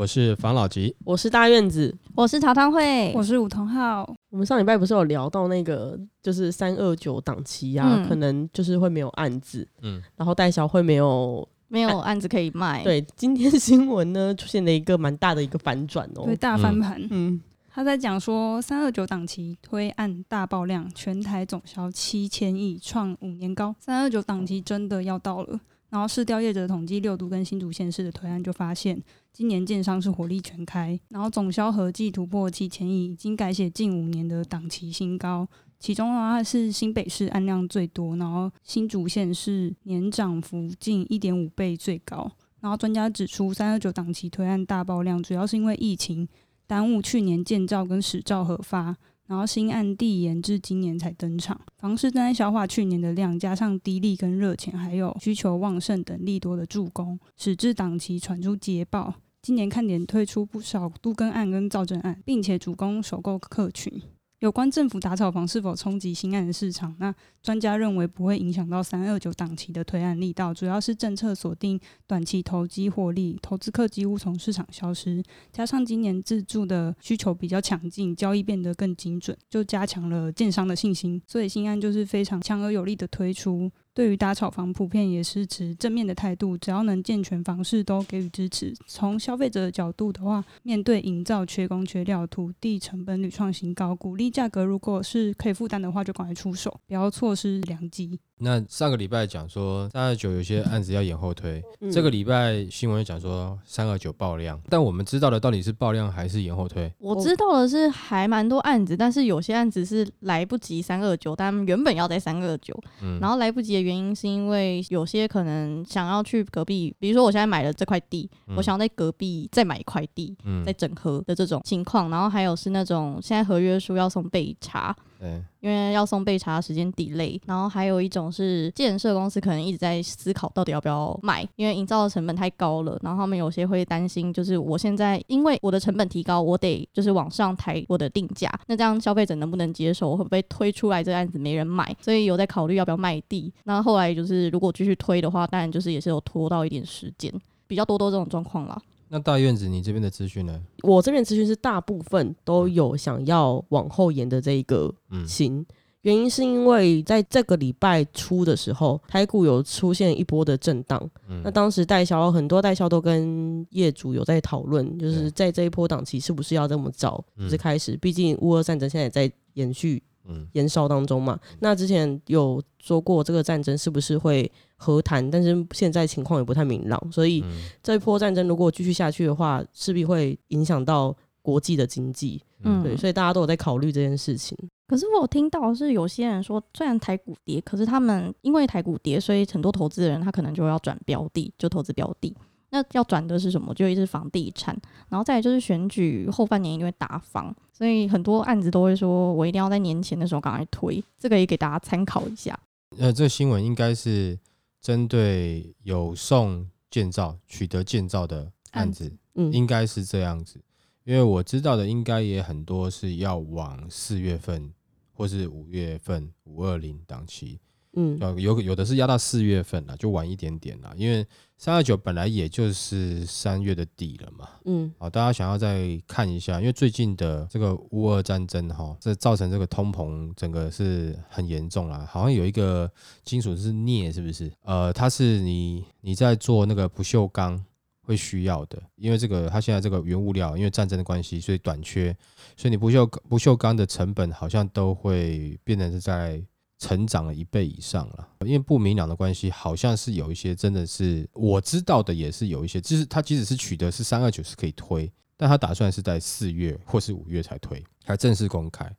我是房老吉。我是大院子。我是曹汤会，我是武同浩。我们上礼拜不是有聊到那个，就是三二九档期啊，嗯可能就是会没有案子，嗯，然后代销会没有。没有案子可以卖。，对，今天新闻呢出现了一个蛮大的一个反转哦。对，大翻盘。嗯，他在讲说，三二九档期推案大爆量，全台总销七千亿，创五年高。三二九档期真的要到了。然后市调业者统计六都跟新竹县市的推案就发现，今年建商是火力全开，然后总销合计突破七千亿，已经改写近五年的档期新高。其中的话是新北市案量最多，然后新竹县是年涨幅近一点五倍最高。然后专家指出，三二九档期推案大爆量，主要是因为疫情耽误去年建造跟始造核发，然后新案递延至今年才登场。房市正在消化去年的量，加上低利跟热钱，还有需求旺盛等利多的助攻，使至档期传出捷报。今年看点推出不少都更案跟造证案，并且主攻首购客群。有关政府打炒房是否冲击新案的市场，那专家认为不会影响到三二九档期的推案力道，主要是政策锁定短期投机获利，投资客几乎从市场消失，加上今年自住的需求比较强劲，交易变得更精准，就加强了建商的信心，所以新案就是非常强而有力的推出。对于打炒房，普遍也是持正面的态度，只要能健全房市，都给予支持。从消费者的角度的话，面对营造缺工缺料、土地成本屡创新高，鼓励价格如果是可以负担的话，就赶快出手，不要错失良机。那上个礼拜讲说三二九有些案子要延后推，嗯这个礼拜新闻又讲说三二九爆量，但我们知道的到底是爆量还是延后推？我知道的是还蛮多案子，但是有些案子是来不及三二九，但原本要在三二九，嗯，然后来不及的原因是因为有些可能想要去隔壁，比如说我现在买了这块地，嗯我想要在隔壁再买一块地。嗯再整合的这种情况，然后还有是那种现在合约书要送备查，对，因为要送备查时间 delay，然后还有一种是建设公司可能一直在思考到底要不要卖，因为营造的成本太高了，然后他们有些会担心，就是我现在因为我的成本提高，我得就是往上抬我的定价，那这样消费者能不能接受？会不会推出来这个案子没人买？所以有在考虑要不要卖地。那后来就是如果继续推的话，当然就是也是有拖到一点时间，比较多多这种状况啦。那大院子你这边的资讯呢？我这边资讯是大部分都有想要往后延的这一个嗯心。原因是因为在这个礼拜初的时候，台股有出现一波的震荡。嗯那当时代销很多代销都跟业主有在讨论，就是在这一波档期是不是要这么早是开始？毕竟乌俄战争现在也在延续嗯延烧当中嘛。那之前有说过这个战争是不是会和谈，但是现在情况也不太明朗，所以嗯这一波战争如果继续下去的话，势必会影响到国际的经济。嗯对，所以大家都有在考虑这件事情。可是我有听到是有些人说，虽然台股跌，可是他们因为台股跌，所以很多投资人他可能就要转标的，就投资标的。那要转的是什么？就一直是房地产，然后再来就是选举后半年一定会打房，所以很多案子都会说我一定要在年前的时候赶快推，这个也给大家参考一下。呃，这个新闻应该是针对有送建造、取得建造的案子，嗯，应该是这样子。因为我知道的，应该也很多是要往四月份或是五月份五二零档期，嗯呃，有有的是压到四月份了，就晚一点点了。因为三二九本来也就是三月的底了嘛，嗯好，大家想要再看一下，因为最近的这个乌俄战争哈，这造成这个通膨整个是很严重啦。好像有一个金属是镍，是不是？呃，它是你你在做那个不锈钢会需要的，因为这个它现在这个原物料因为战争的关系，所以短缺，所以你不锈不锈钢的成本好像都会变成是在成长了一倍以上了。因为不明朗的关系，好像是有一些真的是我知道的，也是有一些，就是他即使是取得是三二九是可以推，但他打算是在四月或是五月才推，才正式公开。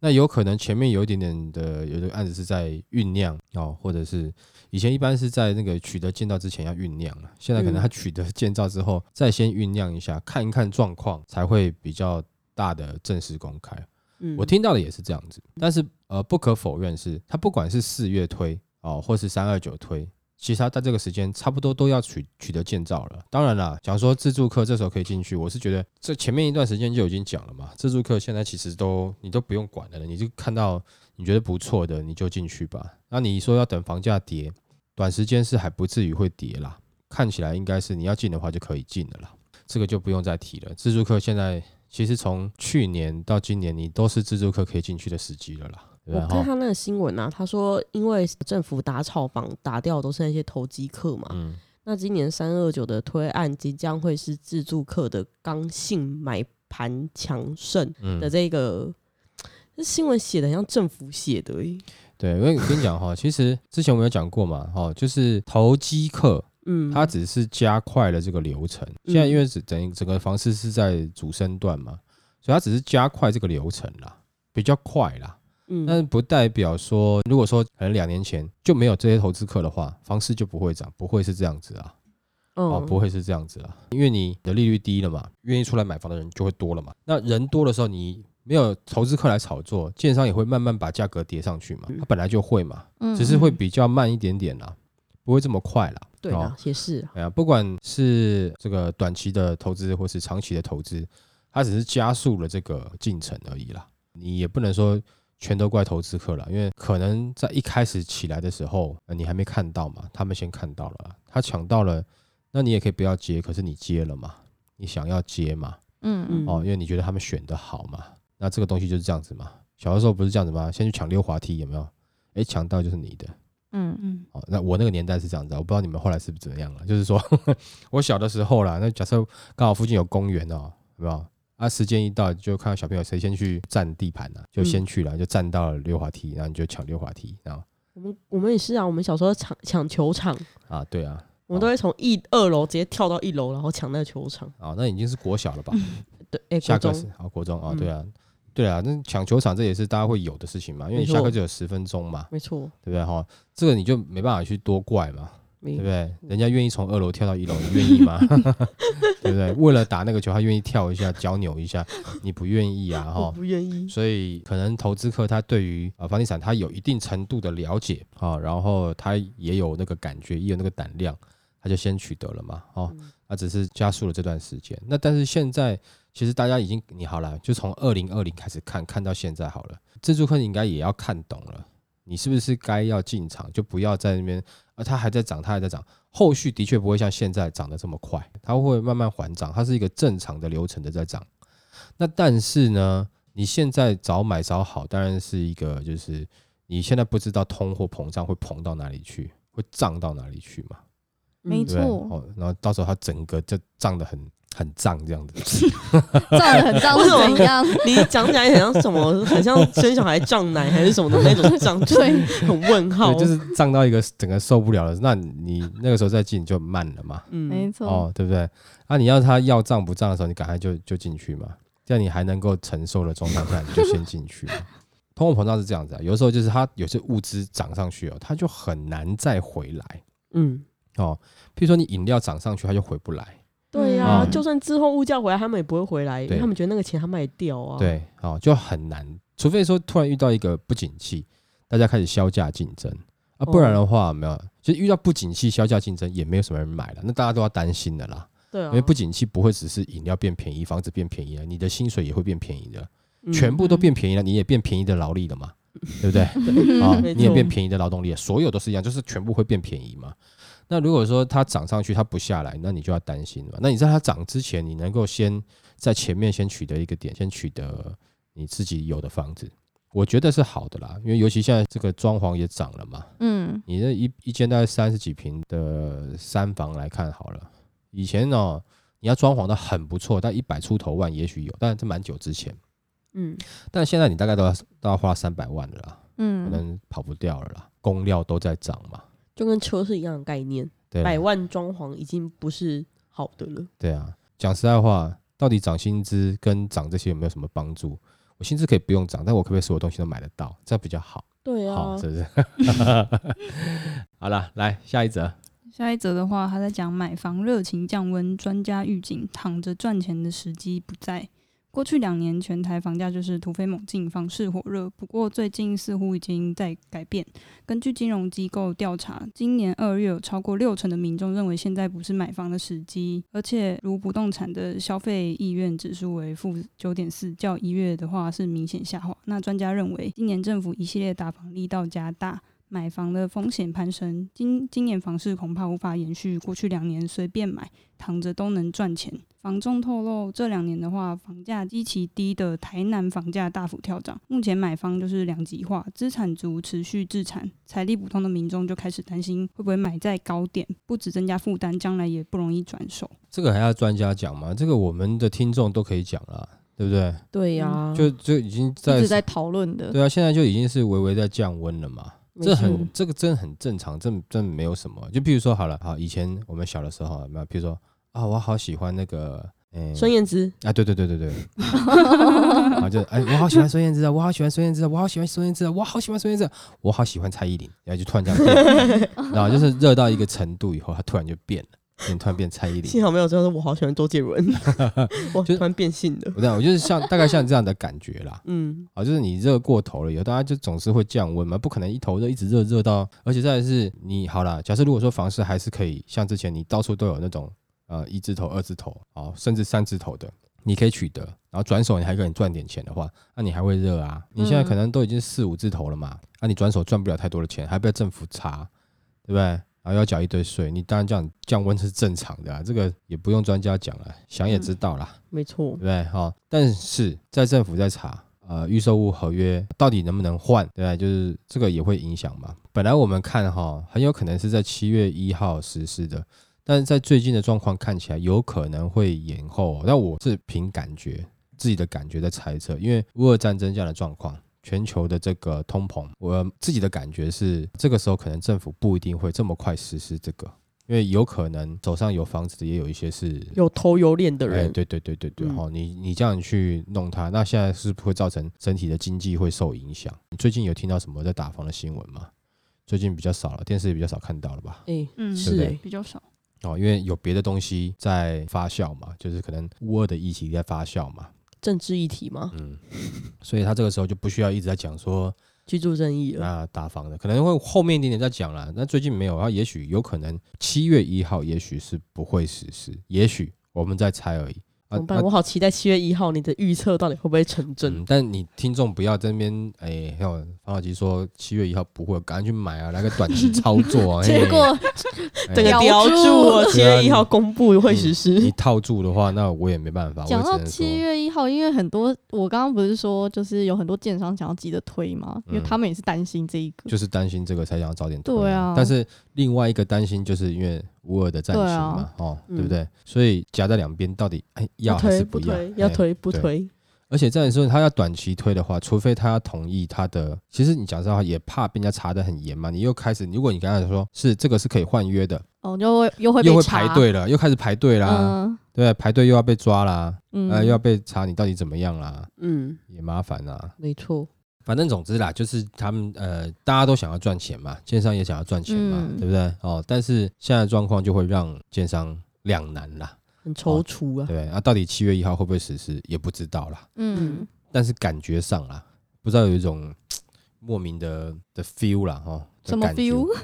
那有可能前面有一点点的，有的案子是在酝酿哦，或者是以前一般是在那个取得建造之前要酝酿了，现在可能嗯他取得建造之后再先酝酿一下，看一看状况，才会比较大的正式公开。我听到的也是这样子，但是呃，不可否认是，它不管是四月推哦，或是三二九推，其实他在这个时间差不多都要取取得建造了。当然啦，讲说自助客这时候可以进去，我是觉得这前面一段时间就已经讲了嘛，自助客现在其实都你都不用管了，你就看到你觉得不错的你就进去吧。那你说要等房价跌，短时间是还不至于会跌啦，看起来应该是你要进的话就可以进的啦，这个就不用再提了。自助客现在其实从去年到今年，你都是自助客可以进去的时机了啦。我看他那个新闻啊，他说因为政府打炒房打掉都是那些投机客嘛，嗯，那今年三二九的推案即将会是自助客的刚性买盘强盛嗯。的这个，这新闻写的像政府写的、欸，对，因为我跟你讲哈，其实之前我们有讲过嘛，哈，就是投机客，嗯，它只是加快了这个流程。现在因为整整整个房市是在主升段嘛，所以它只是加快这个流程啦，比较快啦。嗯但是不代表说，如果说可能两年前就没有这些投资客的话，房市就不会涨，不会是这样子啊。哦，嗯不会是这样子啊，因为你的利率低了嘛，愿意出来买房的人就会多了嘛。那人多的时候，你没有投资客来炒作，建商也会慢慢把价格叠上去嘛，嗯它本来就会嘛，嗯只是会比较慢一点点啦，不会这么快啦。哦对啦，也是啊，哎呀，不管是这个短期的投资或是长期的投资，它只是加速了这个进程而已啦。你也不能说全都怪投资客了，因为可能在一开始起来的时候，呃你还没看到嘛，他们先看到了，他抢到了，那你也可以不要接，可是你接了嘛，你想要接嘛，嗯嗯哦，因为你觉得他们选的好嘛，那这个东西就是这样子嘛。小的时候不是这样子吗？先去抢溜滑梯有没有？诶，抢到就是你的。嗯嗯，哦，那我那个年代是这样子啊，我不知道你们后来是不是怎么样了。就是说 我小的时候啦，那假设刚好附近有公园哦，有没有？啊，时间一到就看到小朋友谁先去占地盘了、啊，就先去了，就占到了溜滑梯，然后你就抢溜滑梯，然后我们我们也是啊，我们小时候抢抢球场，啊，对啊，我们都会从一二楼直接跳到一楼，然后抢那个球场。啊，那已经是国小了吧？对，哎、下国中课是啊，国中啊，嗯对啊，对啊，那抢球场这也是大家会有的事情嘛，因为你下课就有十分钟嘛，没错，对不对哈？这个你就没办法去多怪嘛，对不对？人家愿意从二楼跳到一楼，你愿意吗？对不对？为了打那个球，他愿意跳一下，脚扭一下，你不愿意啊，哈。不愿意。所以可能投资客他对于啊房地产他有一定程度的了解啊，然后他也有那个感觉，也有那个胆量，他就先取得了嘛，哦，嗯他只是加速了这段时间。那但是现在其实大家已经你好了，就从二零二零开始看，看到现在好了，自助客应该也要看懂了，你是不是该要进场，就不要在那边啊，它还在涨，它还在涨，后续的确不会像现在涨得这么快，它会慢慢缓涨，它是一个正常的流程的在涨。那但是呢，你现在早买早好，当然是一个就是你现在不知道通货膨胀会膨到哪里去，会涨到哪里去嘛。没错哦，然后到时候它整个就涨得很很胀这样子。胀得很胀是怎样？你讲起来很像什么？很像生小孩胀奶还是什么的那种胀，对，很问号。对，就是胀到一个整个受不了了，那你那个时候再进就慢了嘛，嗯没错。哦，对不对？啊，你要它要胀不胀的时候，你赶快就就进去嘛，这样你还能够承受的状态下，你就先进去嘛。通货膨胀是这样子啊，有的时候就是它有些物资涨上去哦，它就很难再回来嗯，哦。譬如说你饮料涨上去，它就回不来，对呀、嗯。就算之后物价回来，他们也不会回来，因为他们觉得那个钱他卖掉啊。，对，哦，就很难，除非说突然遇到一个不景气，大家开始销价竞争啊，不然的话，没有，其实遇到不景气销价竞争也没有什么人买了，那大家都要担心的啦。对啊，因为不景气不会只是饮料变便宜，房子变便宜了，你的薪水也会变便宜的，嗯。全部都变便宜了，你也变便宜的劳力了嘛，对不对？啊，没你也错变便宜的劳动力了，所有都是一样，就是全部会变便宜嘛。那如果说它涨上去，它不下来，那你就要担心了。那你在它涨之前，你能够先在前面先取得一个点，先取得你自己有的房子，我觉得是好的啦。因为尤其现在这个装潢也涨了嘛，嗯，你那一一间大概三十几平的三房来看好了，以前呢、你要装潢的很不错，但一百出头万也许有，但这蛮久之前。嗯，但现在你大概都要都要花三百万了啦，嗯可嗯，能跑不掉了啦，工料都在涨嘛，就跟车是一样的概念，百万装潢已经不是好的了。对啊。讲实在话，到底涨薪资跟涨这些有没有什么帮助？我薪资可以不用涨，但我可不可以所有东西都买得到？这样比较好，对啊好啊，是不是？好了，来下一则。下一则的话，他在讲买房热情降温，专家预警躺着赚钱的时机不在，过去两年全台房价就是突飞猛进，房市火热。不过最近似乎已经在改变。根据金融机构调查，今年二月有超过六成的民众认为现在不是买房的时机，而且如不动产的消费意愿指数为负九点四，较一月的话是明显下滑。那专家认为，今年政府一系列打房力道加大。买房的风险攀升，今今年房市恐怕无法延续过去两年随便买躺着都能赚钱。房仲透露，这两年的话，房价极其低的台南房价大幅跳涨，目前买方就是两极化，资产族持续自产，财力普通的民众就开始担心会不会买在高点，不止增加负担，将来也不容易转手。这个还要专家讲吗？这个我们的听众都可以讲了，对不对？对呀，就就已经一在直在讨论的。对啊，现在就已经是微微在降温了嘛。这很这个真的很正常，这真没有什么。就比如说好了，好以前我们小的时候有没有？比如说啊，我好喜欢那个，诶、孙燕姿，啊，对对对对对，然后就哎，我好喜欢孙燕姿啊，我好喜欢孙燕姿啊，我好喜欢孙燕姿啊，我好喜欢孙燕姿啊，我好喜欢蔡依林，然后就突然这样变，然后就是热到一个程度以后，他突然就变了，变突然变蔡依林。幸好没有这样，我好喜欢周杰伦，我突然变性的，我这样，我就是像大概像这样的感觉啦。嗯，啊，就是你热过头了以后，大家就总是会降温嘛，不可能一头热一直热热到，而且再来是你好啦，假设如果说房市还是可以像之前你到处都有那种呃一字头、二字头好，甚至三字头的，你可以取得，然后转手你还可以赚点钱的话，那你还会热啊？你现在可能都已经四五字头了嘛，那、你转手赚不了太多的钱，还被政府查，对不对？然后要缴一堆税，你当然这样降温是正常的啊，这个也不用专家讲了，想也知道啦。没错对，不对？哈、但是在政府在查，呃，预售物合约到底能不能换，对不对？就是这个也会影响嘛。本来我们看哈、很有可能是在七月一号实施的，但是在最近的状况看起来，有可能会延后。那我是凭感觉，自己的感觉在猜测，因为乌俄战争这样的状况。全球的这个通膨，我自己的感觉是，这个时候可能政府不一定会这么快实施这个，因为有可能手上有房子的也有一些是有偷有脸的人哎，人，对对对对对，嗯哦，你你这样去弄它，那现在是不会造成整体的经济会受影响？你最近有听到什么在打房的新闻吗？最近比较少了，电视也比较少看到了吧？哎，嗯，是哎，比较少。哦，因为有别的东西在发酵嘛，就是可能乌二的议题在发酵嘛，政治议题嘛，嗯，所以他这个时候就不需要一直在讲说居住正义了，啊大方的，可能会后面一点点再讲啦。那最近没有，然后也许有可能七月一号也许是不会实施，也许我们在猜而已。啊怎么办？我好期待七月一号你的预测到底会不会成真？嗯，但你听众不要在那边哎，还有方小吉说七月一号不会，赶紧去买啊，来个短期操作啊。结果哎整个咬叼住住我，七月一号公布会实施你。套住的话，那我也没办法，讲到只能说七月一号，因为很多我刚刚不是说，就是有很多建商想要急着推嘛，因为嗯他们也是担心这一个。就是担心这个才想要早点推对啊但是另外一个担心就是因为乌尔的战对情嘛啊，哦，嗯对不对？所以夹在两边，到底哎要还推是要？不推？要哎推不推？而且这样说，他要短期推的话，除非他要同意他的，其实你讲实话也怕被人家查的很严嘛。你又开始，如果你刚才说是这个是可以换约的，哦，就会又会又会排队了，又开始排队啦，嗯对，排队又要被抓啦，嗯，呃，又要被查你到底怎么样啦，嗯，也麻烦啦。没错，反正总之啦，就是他们呃，大家都想要赚钱嘛，建商也想要赚钱嘛，嗯对不对？哦，但是现在的状况就会让建商两难啦，很踌躇啊。对？啊，到底七月一号会不会实施也不知道啦，嗯，但是感觉上啦，不知道有一种莫名的的 feel 啦，哦，的什么感觉 feel？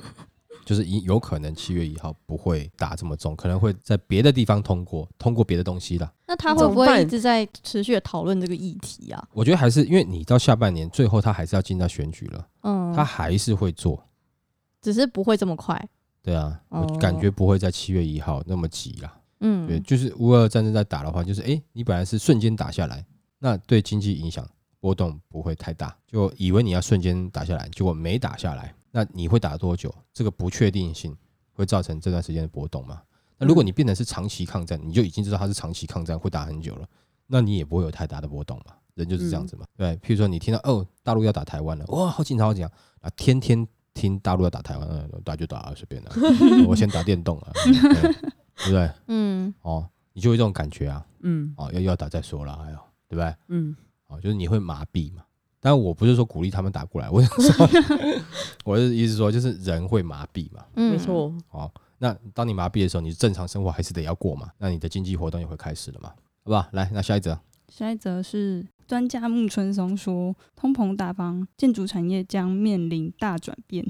就是有有可能七月一号不会打这么重，可能会在别的地方通过，通过别的东西啦。那他会不会一直在持续的讨论这个议题啊？我觉得还是因为你到下半年最后他还是要进到选举了，嗯，他还是会做。只是不会这么快。对啊，我哦感觉不会在七月一号那么急啦。嗯，对，就是乌俄战争在打的话，就是诶，你本来是瞬间打下来，那对经济影响波动不会太大，就以为你要瞬间打下来，结果没打下来，那你会打多久？这个不确定性会造成这段时间的波动吗？那如果你变成是长期抗战，你就已经知道它是长期抗战，会打很久了，那你也不会有太大的波动嘛。人就是这样子嘛，对。譬如说你听到哦，大陆要打台湾了，哇，好紧张，好紧张啊，天天听大陆要打台湾，嗯，打就打啊，随便啦，我先打电动啊，对对不对？嗯哦，你就会这种感觉啊，嗯哦，要要打再说了，哎呦，对不对？嗯，哦，就是你会麻痹嘛。但我不是说鼓励他们打过来，我是说，我是意思说，就是人会麻痹嘛。嗯，没。错。哦，那当你麻痹的时候，你正常生活还是得要过嘛。那你的经济活动也会开始了嘛，好不好？来，那下一则，下一则是专家木村松说，通膨大方，建筑产业将面临大转变。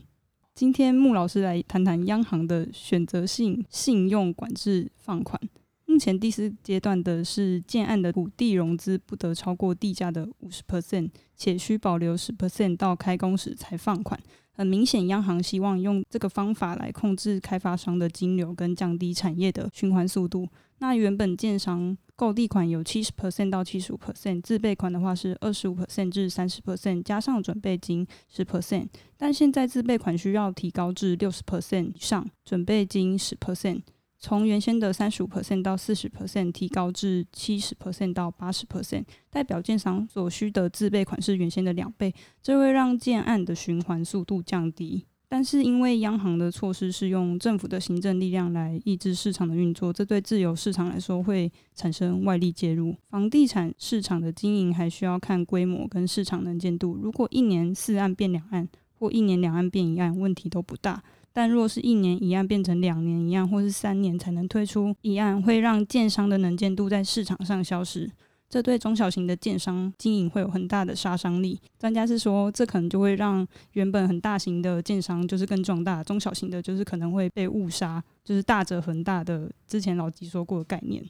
今天穆老师来谈谈央行的选择性信用管制放款。目前第四阶段的是建案的土地融资不得超过地价的五十 percent，且需保留十 percent 到开工时才放款。很明显，央行希望用这个方法来控制开发商的金流跟降低产业的循环速度。那原本建商购地款有七十 percent 到七十五 percent，自备款的话是二十五 percent 至三十 percent，加上准备金十 percent。但现在自备款需要提高至六十 percent 以上，准备金十 percent。从原先的三十五 percent 到四十 percent 提高至七十 percent 到八十 percent，代表建商所需的自备款是原先的两倍，这会让建案的循环速度降低。但是因为央行的措施是用政府的行政力量来抑制市场的运作，这对自由市场来说会产生外力介入。房地产市场的经营还需要看规模跟市场能见度，如果一年四案变两案，或一年两案变一案，问题都不大。但若是一年一案变成两年一案，或是三年才能推出一案，会让建商的能见度在市场上消失，这对中小型的建商经营会有很大的杀伤力。专家是说，这可能就会让原本很大型的建商就是更壮大，中小型的就是可能会被误杀，就是大者恒大的之前老吉说过的概念。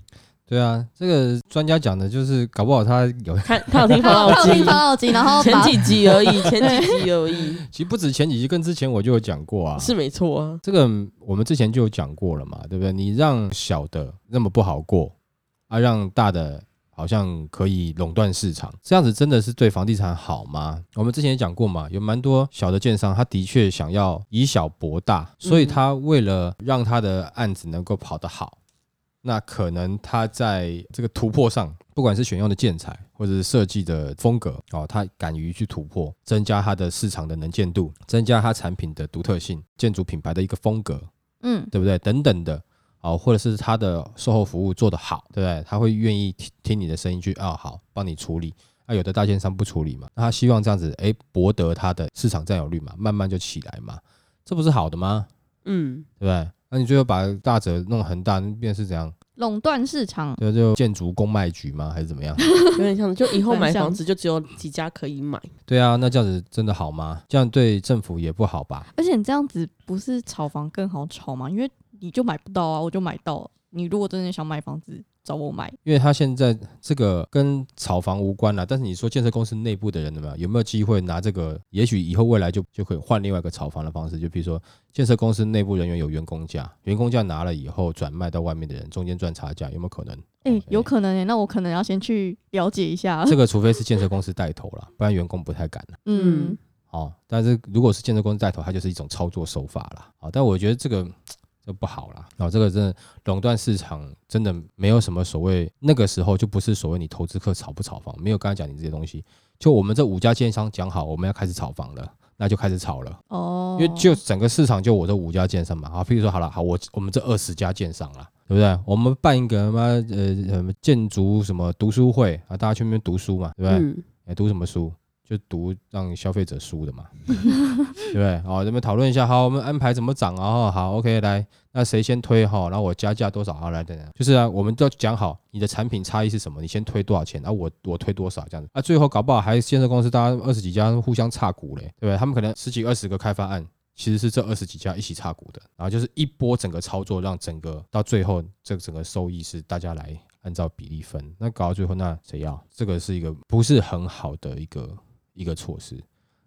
对啊，这个专家讲的就是，搞不好他有，看他有听房 他老听，房老机，然后把 前几集而已，前几集而已，其实不止前几集，跟之前我就有讲过啊。是没错啊。这个我们之前就有讲过了嘛，对不对？你让小的那么不好过，啊，让大的好像可以垄断市场，这样子真的是对房地产好吗？我们之前也讲过嘛，有蛮多小的建商，他的确想要以小博大，所以他为了让他的案子能够跑得好，那可能他在这个突破上，不管是选用的建材或者是设计的风格哦，他敢于去突破，增加它的市场的能见度，增加它产品的独特性，建筑品牌的一个风格，嗯，对不对？等等的，哦，或者是他的售后服务做得好，对不对？他会愿意听听你的声音去，啊，好，帮你处理。那、有的大建商不处理嘛，那他希望这样子，哎，博得他的市场占有率嘛，慢慢就起来嘛，这不是好的吗？嗯，对不对？那你最后把大者弄很大，那变是怎样？垄断市场，对就建筑公卖局吗？还是怎么样？有点像，就以后买房子就只有几家可以买。对啊，那这样子真的好吗？这样对政府也不好吧？而且你这样子不是炒房更好炒吗？因为你就买不到啊，我就买到了。你如果真的想买房子，找我买。因为他现在这个跟炒房无关了，但是你说建设公司内部的人有没有有没有机会拿这个？也许以后未来就就可以换另外一个炒房的方式，就比如说建设公司内部人员有员工价，员工价拿了以后转卖到外面的人，中间赚差价，有没有可能？哎、有可能诶、那我可能要先去了解一下。这个除非是建设公司带头了，不然员工不太敢了。嗯，哦，但是如果是建设公司带头，它就是一种操作手法啦。哦，但我觉得这个这不好啦。哦，这个真的垄断市场真的没有什么所谓，那个时候就不是所谓你投资客炒不炒房，没有刚才讲你这些东西。就我们这五家建商讲好，我们要开始炒房了，那就开始炒了。哦，因为就整个市场就我这五家建商嘛，好，譬如说好了，好，我我们这二十家建商啦，对不对？我们办一个什么呃什么建筑什么读书会啊，大家去那边读书嘛，对不对？读什么书？就读让消费者输的嘛，对不对？好，这边讨论一下，好，我们安排怎么涨啊？哦好，OK，来，那谁先推哈？然后我加价多少？啊，来等等，就是啊，我们都讲好你的产品差异是什么，你先推多少钱，然后，我我推多少这样子，啊，最后搞不好还建设公司大家二十几家互相差股嘞，对不对？他们可能十几二十个开发案。其实是这二十几家一起差股的，然后就是一波整个操作，让整个到最后这整个收益是大家来按照比例分。那搞到最后，那谁要？这个是一个不是很好的一个一个措施。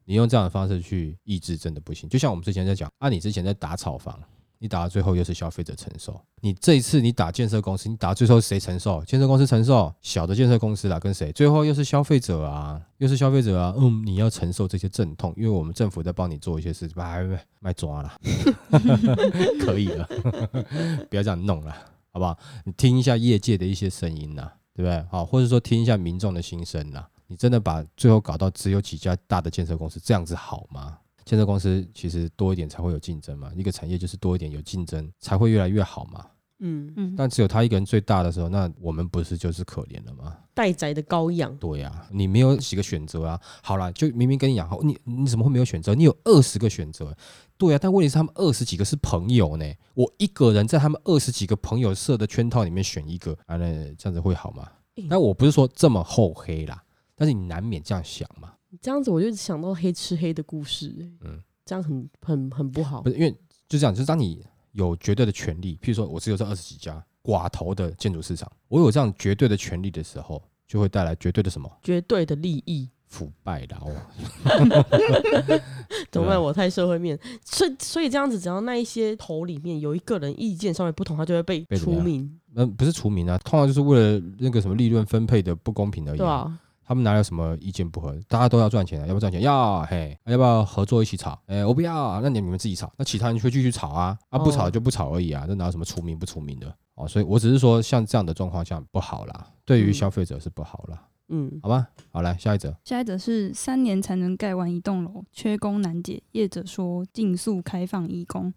你用这样的方式去抑制，真的不行。就像我们之前在讲，啊，你之前在打炒房，你打到最后又是消费者承受。你这一次你打建设公司，你打到最后谁承受？建设公司承受，小的建设公司啦，跟谁？最后又是消费者啊，又是消费者啊。嗯，你要承受这些阵痛，因为我们政府在帮你做一些事，哎，卖抓了，可以了，不要这样弄了，好不好？你听一下业界的一些声音呐，对不对？好，或者说听一下民众的心声呐。你真的把最后搞到只有几家大的建设公司，这样子好吗？建设公司其实多一点才会有竞争嘛，一个产业就是多一点有竞争才会越来越好嘛。嗯，嗯，但只有他一个人最大的时候，那我们不是就是可怜了吗？待宰的羔羊，对呀、你没有几个选择啊。好啦，就明明跟你讲好，你你怎么会没有选择？你有二十个选择，对啊。但问题是他们二十几个是朋友呢，我一个人在他们二十几个朋友设的圈套里面选一个，啊，那这样子会好吗？诶但我不是说这么厚黑啦，但是你难免这样想嘛，这样子我就想到黑吃黑的故事、欸嗯。这样很很很不好。不。是因为就这样，就是当你有绝对的权利，譬如说我只有这二十几家寡头的建筑市场，我有这样绝对的权利的时候，就会带来绝对的什么？绝对的利益，腐败啦哦。怎么办？我太社会面，所以所以这样子，只要那一些头里面有一个人意见稍微不同，他就会被除名，那不是除名啊，通常就是为了那个什么利润分配的不公平而已、对啊，他们哪有什么意见不合？大家都要赚钱啊，要不要赚钱？要，嘿，要不要合作一起炒？哎、我不要，啊那你你们自己炒，那其他人就会继续炒啊，啊，不炒哦就不炒而已啊，这哪有什么出名不出名的？哦，所以我只是说，像这样的状况下不好啦，对于嗯消费者是不好啦，嗯，好吧？好，来下一则，下一则是三年才能盖完一栋楼，缺工难解，业者说尽速开放义工。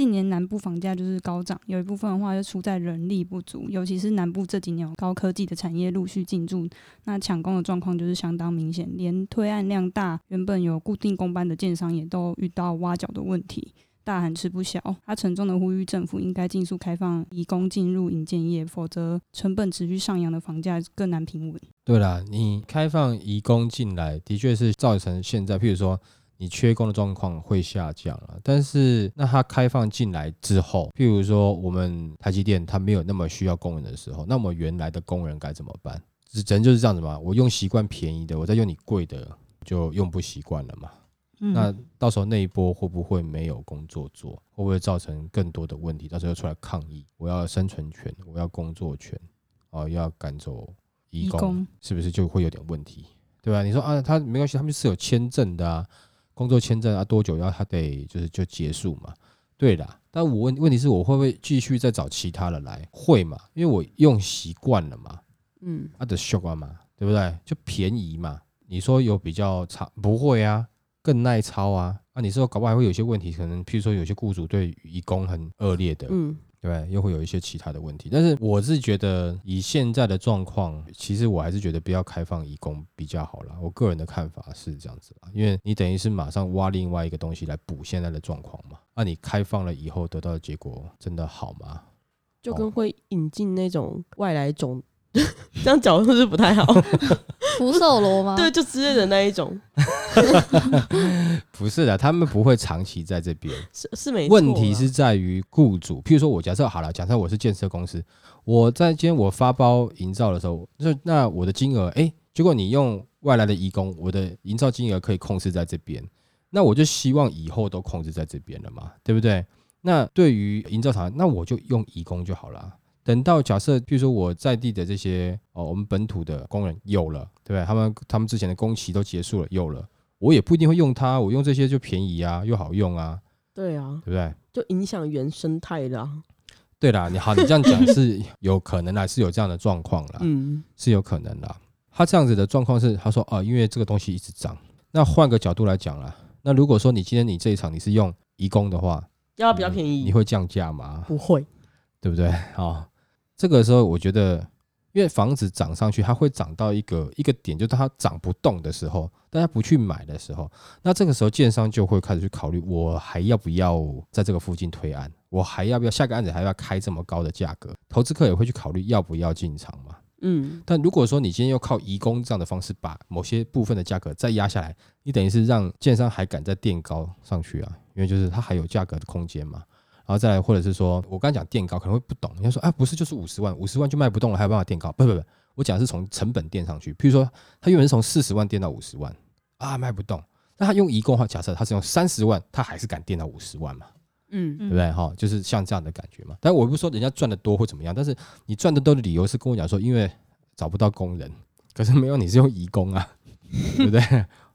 近年南部房价就是高涨，有一部分的话就出在人力不足，尤其是南部这几年有高科技的产业陆续进驻，那抢工的状况就是相当明显，连推案量大、原本有固定工班的建商也都遇到挖角的问题。大喊吃不消，他沉重的呼吁政府应该尽速开放移工进入营建业，否则成本持续上扬的房价更难平稳。对啦，你开放移工进来，的确是造成现在，譬如说你缺工的状况会下降了。但是那它开放进来之后，譬如说我们台积电它没有那么需要工人的时候，那么原来的工人该怎么办？只能就是这样子嘛，我用习惯便宜的，我再用你贵的，就用不习惯了嘛。嗯那到时候那一波会不会没有工作做？会不会造成更多的问题？到时候出来抗议，我要生存权，我要工作权，哦，要赶走移工，移工是不是就会有点问题？对吧、你说啊，他没关系，他们是有签证的啊，工作签证啊，多久要他得就是就结束嘛？对啦，但我问问题是我会不会继续再找其他的来？会嘛？因为我用习惯了嘛，嗯，啊的秀啊嘛，对不对？就便宜嘛。你说有比较差？不会啊，更耐操啊。啊，你说搞不好还会有些问题，可能譬如说有些雇主对移工很恶劣的，嗯，对？又会有一些其他的问题。但是我是觉得以现在的状况，其实我还是觉得不要开放移工比较好啦。我个人的看法是这样子啦，因为你等于是马上挖另外一个东西来补现在的状况嘛。那、你开放了以后得到的结果真的好吗？就跟会引进那种外来种，这样讲是不是不太好？福寿螺吗？对，就之类的那一种，不是的，他们不会长期在这边。是是没错啦。问题是在于雇主，譬如说我假设好了，假设我是建设公司，我在今天我发包营造的时候，那那我的金额，哎、结果你用外来的义工，我的营造金额可以控制在这边，那我就希望以后都控制在这边了嘛，对不对？那对于营造厂，那我就用义工就好了。等到假设，譬如说我在地的这些哦，我们本土的工人有了，对？他们他们之前的工期都结束了，有了，我也不一定会用它，我用这些就便宜啊，又好用啊，对啊，对不对？就影响原生态的、啊。对啦，你好，你这样讲是有可能啦，是有这样的状况啦，嗯，是有可能啦。他这样子的状况是，他说啊，因为这个东西一直涨。那换个角度来讲啦，那如果说你今天你这一场你是用移工的话，要比较便宜，你会降价吗？不会？对不对？好，这个时候我觉得，因为房子涨上去，它会涨到一个一个点，就是它涨不动的时候，大家不去买的时候，那这个时候建商就会开始去考虑，我还要不要在这个附近推案？我还要不要下个案子还要开这么高的价格？投资客也会去考虑要不要进场嘛。嗯，但如果说你今天要靠移工这样的方式把某些部分的价格再压下来，你等于是让建商还敢再垫高上去啊，因为就是它还有价格的空间嘛。然后再来，或者是说我刚才讲垫高可能会不懂，人家说啊不是就是五十万，五十万就卖不动了，还有办法垫高？不不不，我讲的是从成本垫上去，譬如说他原本是从四十万垫到五十万啊卖不动，那他用移工的话，假设他是用三十万，他还是敢垫到五十万嘛？嗯，对不对？哈，就是像这样的感觉嘛。但我不是说人家赚的多或怎么样，但是你赚的多的理由是跟我讲说，因为找不到工人，可是没有你是用移工啊，对不对？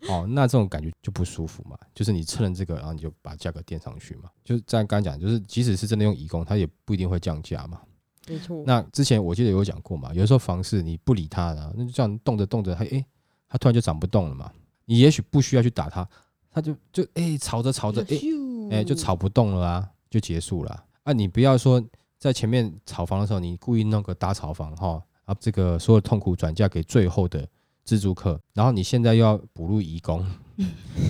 哦，那这种感觉就不舒服嘛。就是你趁了这个，然后你就把价格垫上去嘛。就是在刚刚讲，就是即使是真的用移工，他也不一定会降价嘛。没错。那之前我记得有讲过嘛，有的时候房市你不理它的，那就这样动着动着，它诶，它突然就涨不动了嘛。你也许不需要去打它，它就就诶吵着吵着诶。咻哎、就炒不动了啊，就结束了啊。啊你不要说在前面炒房的时候，你故意弄个大炒房哈，啊，这个所有痛苦转嫁给最后的自助客，然后你现在又要补录移工，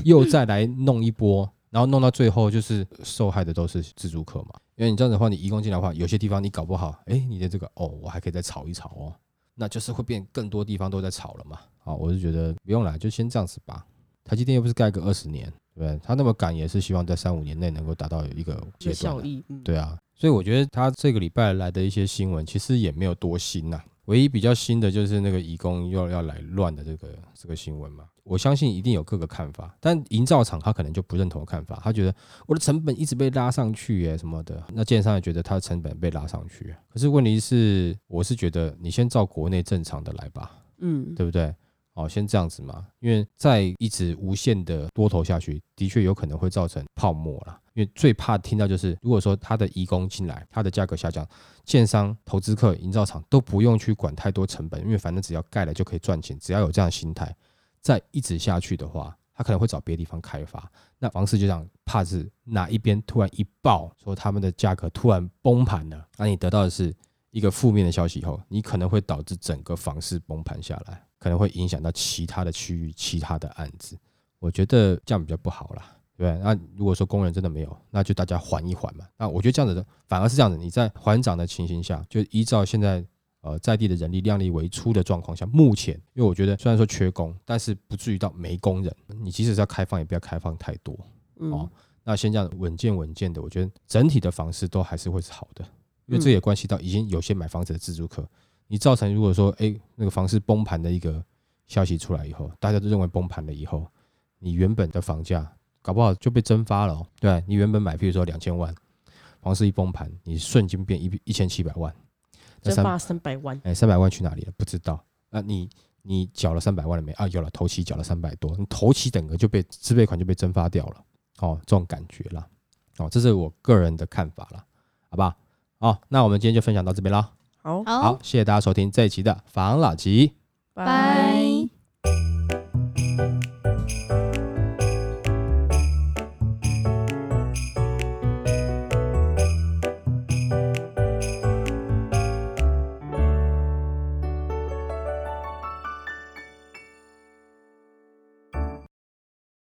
又再来弄一波，然后弄到最后就是受害的都是自助客嘛。因为你这样子的话，你移工进来的话，有些地方你搞不好，哎、你的这个哦，我还可以再炒一炒哦，那就是会变更多地方都在炒了嘛。好，我是觉得不用了，就先这样子吧。台积电又不是盖个二十年，对不对？他那么赶也是希望在三五年内能够达到一个效益，嗯，对啊，所以我觉得他这个礼拜来的一些新闻其实也没有多新呐、唯一比较新的就是那个移工又要来乱的这个这个新闻嘛。我相信一定有各个看法，但营造厂他可能就不认同看法，他觉得我的成本一直被拉上去耶什么的。那建商也觉得他的成本被拉上去，可是问题是，我是觉得你先照国内正常的来吧，嗯，对不对？哦，先这样子嘛，因为再一直无限的多投下去，的确有可能会造成泡沫啦。因为最怕听到就是，如果说它的移工进来，它的价格下降，建商、投资客、营造厂都不用去管太多成本，因为反正只要盖了就可以赚钱，只要有这样的心态，再一直下去的话，他可能会找别的地方开发。那房市就这样，怕是哪一边突然一爆，说他们的价格突然崩盘了，那你得到的是一个负面的消息以后，你可能会导致整个房市崩盘下来，可能会影响到其他的区域、其他的案子。我觉得这样比较不好啦，对不对？那如果说工人真的没有，那就大家缓一缓嘛。那我觉得这样子的反而是这样子，你在缓涨的情形下，就依照现在呃在地的人力量力为出的状况下，目前因为我觉得虽然说缺工，但是不至于到没工人。你即使是要开放，也不要开放太多。嗯哦，那先这样稳健稳健的，我觉得整体的房市都还是会是好的，因为这也关系到已经有些买房子的自住客，你造成如果说哎那个房市崩盘的一个消息出来以后，大家都认为崩盘了以后，你原本的房价搞不好就被蒸发了、哦，对你原本买，譬如说两千万，房市一崩盘，你瞬间变一一千七百万，三蒸发三百万，哎三百万去哪里了？不知道。那你你缴了三百万了没？啊，有了，头期缴了三百多，你头期整个就被自备款就被蒸发掉了。哦，这种感觉啦。哦，这是我个人的看法啦，好不好？好，那我们今天就分享到这边啦。好，好，谢谢大家收听这一期的防老集。拜